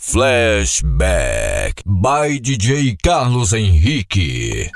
Flashback by DJ Carlos Henrique.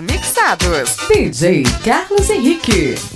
Mixados. DJ Carlos Henrique.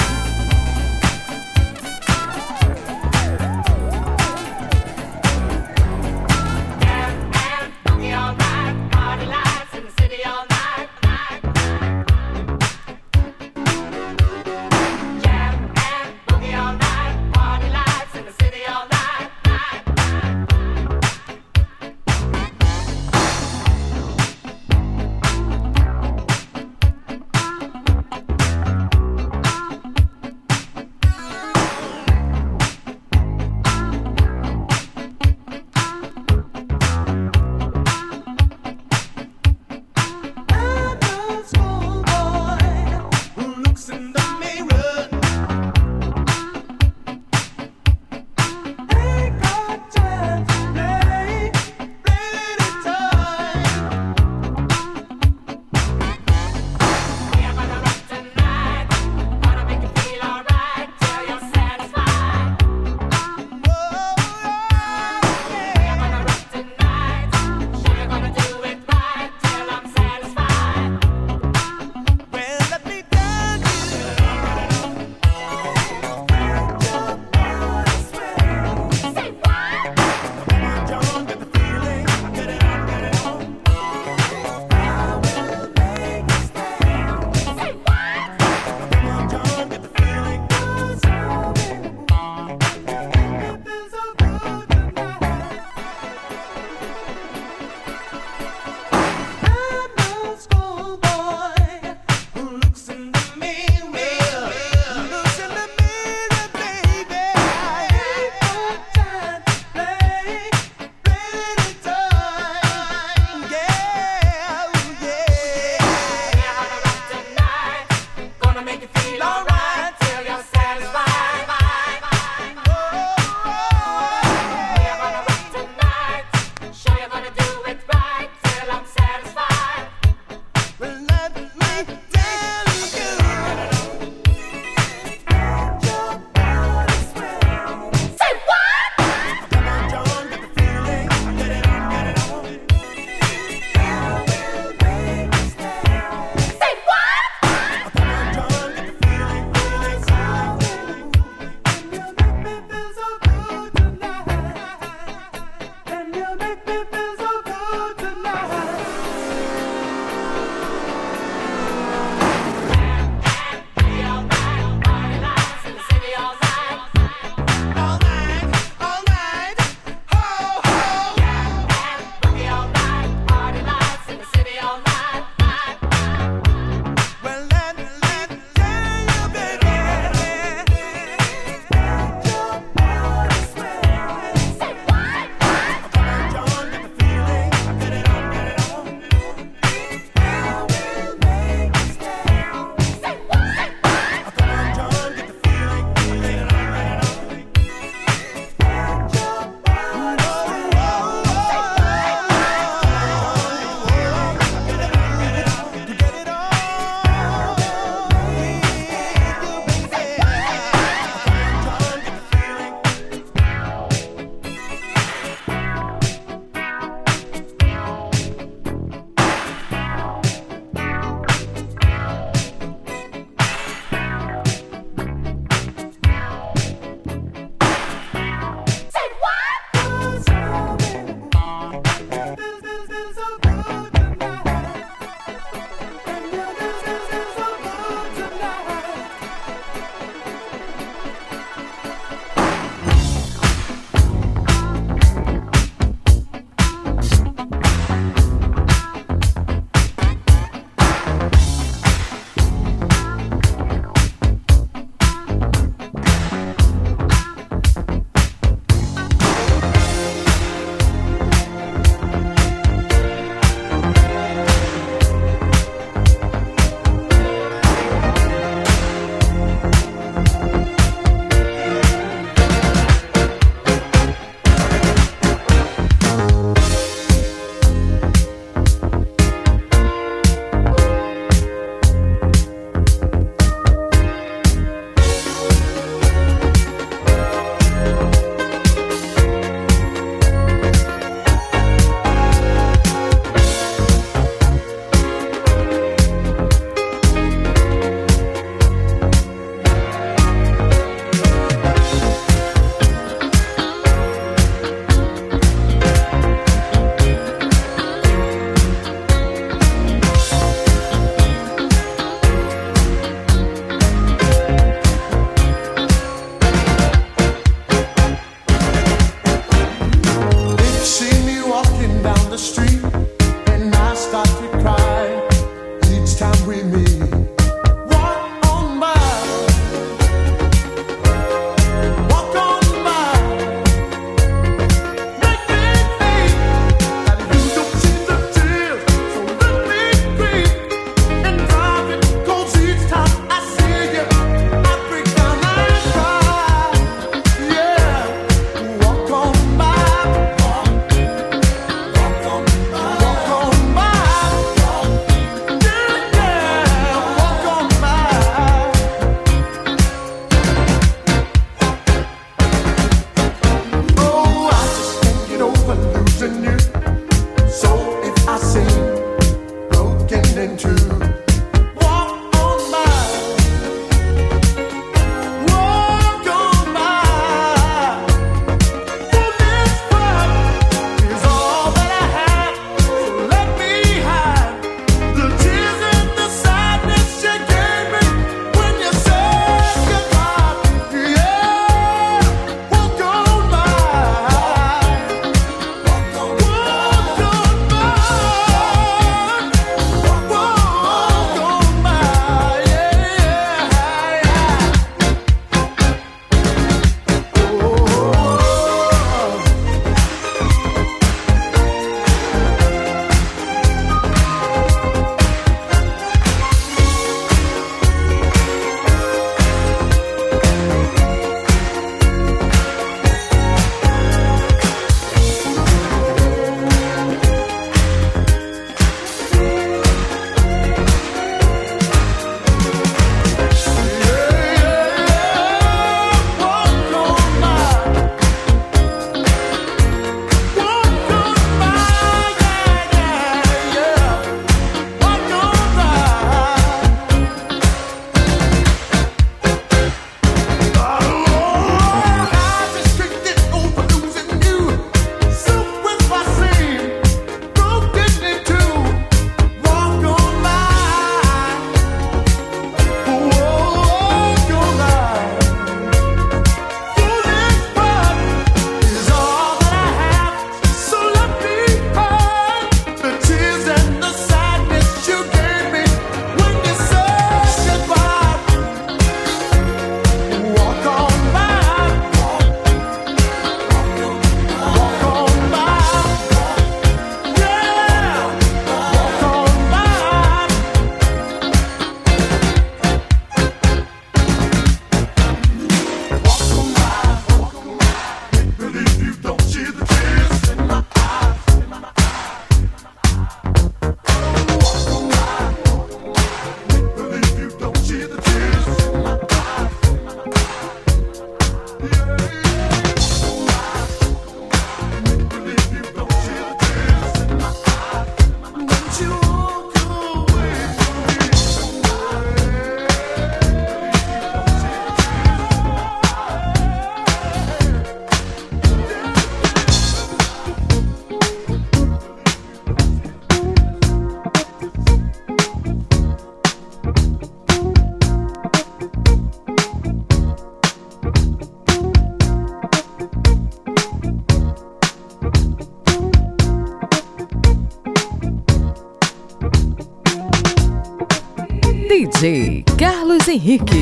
Henrique.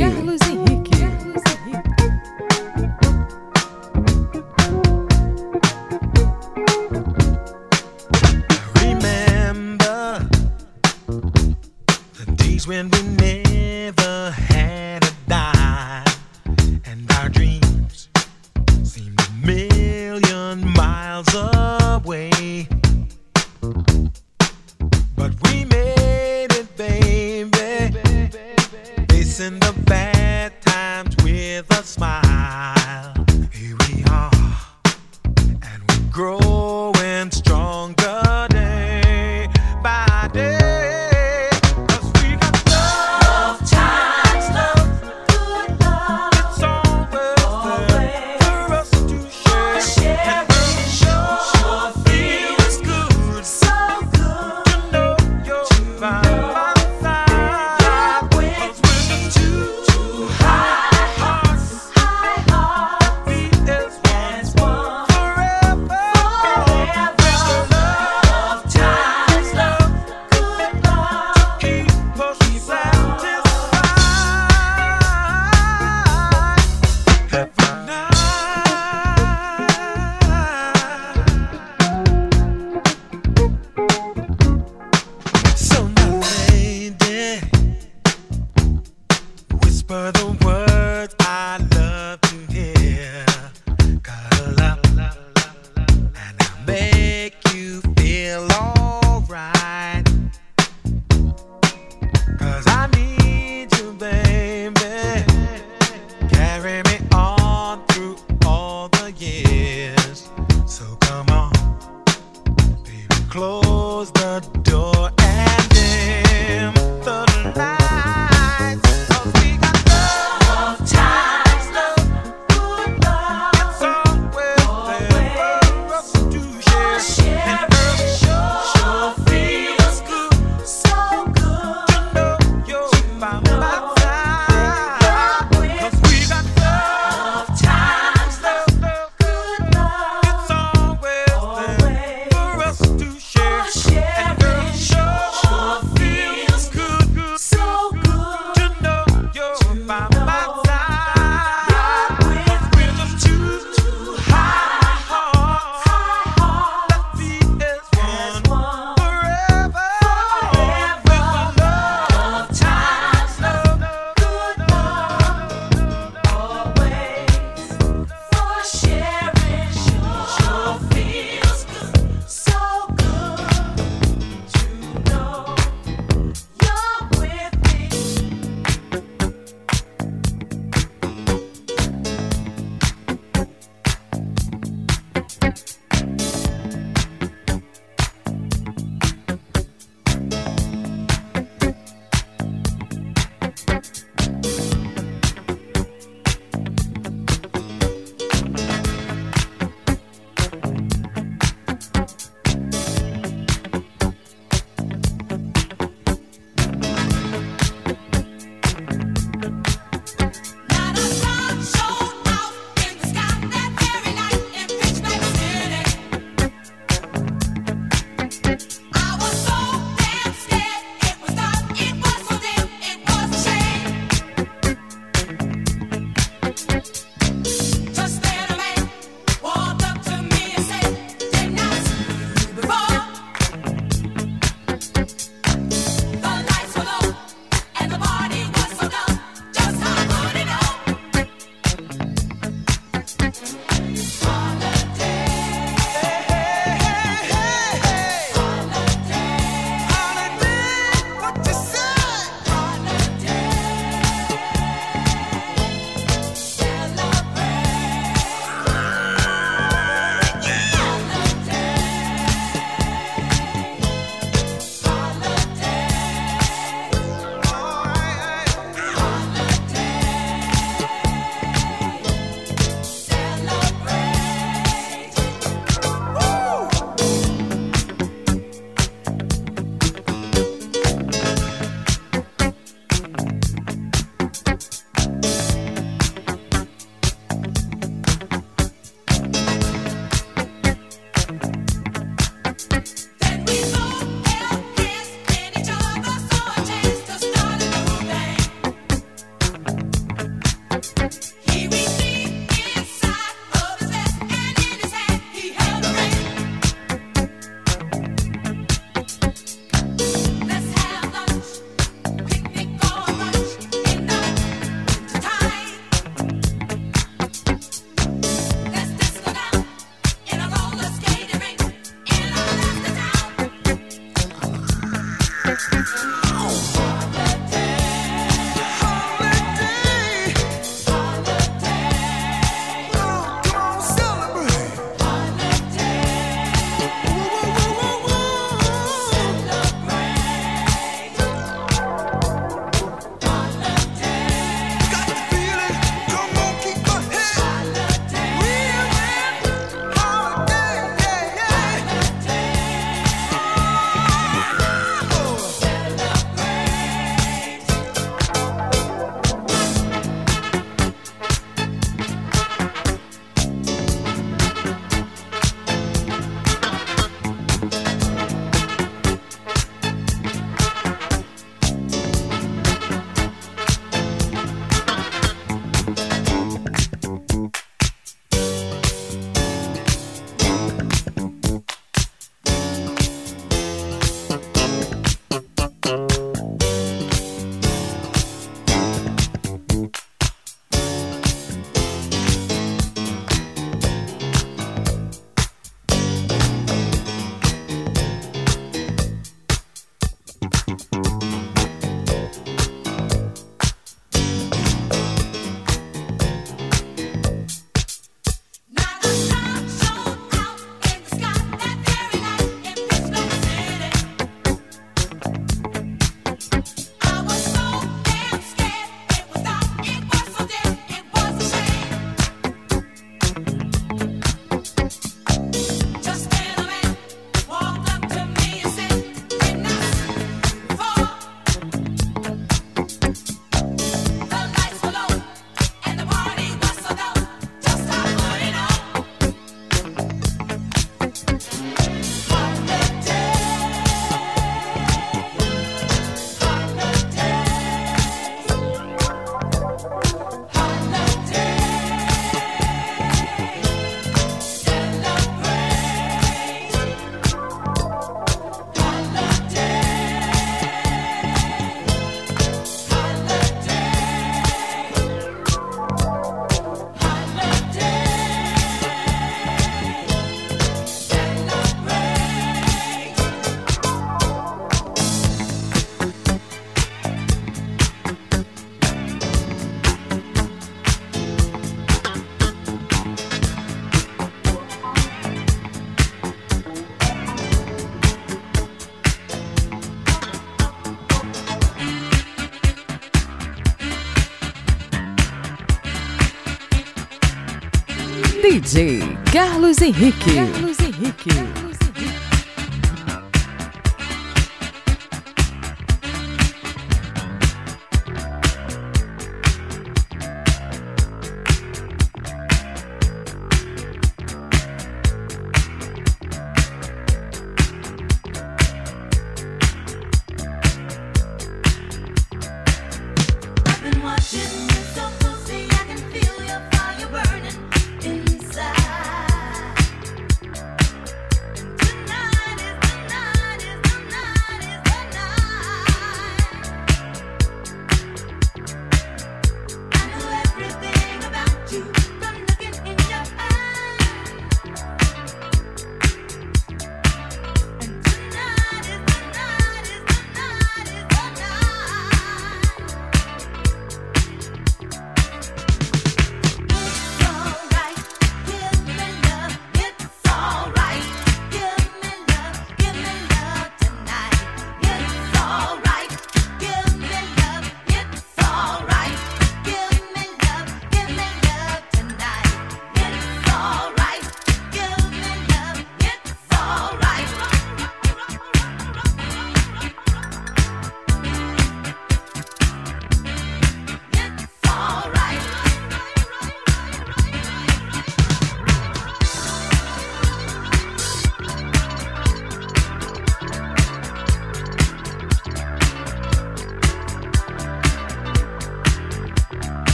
Carlos Henrique. Carlos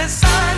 the sun.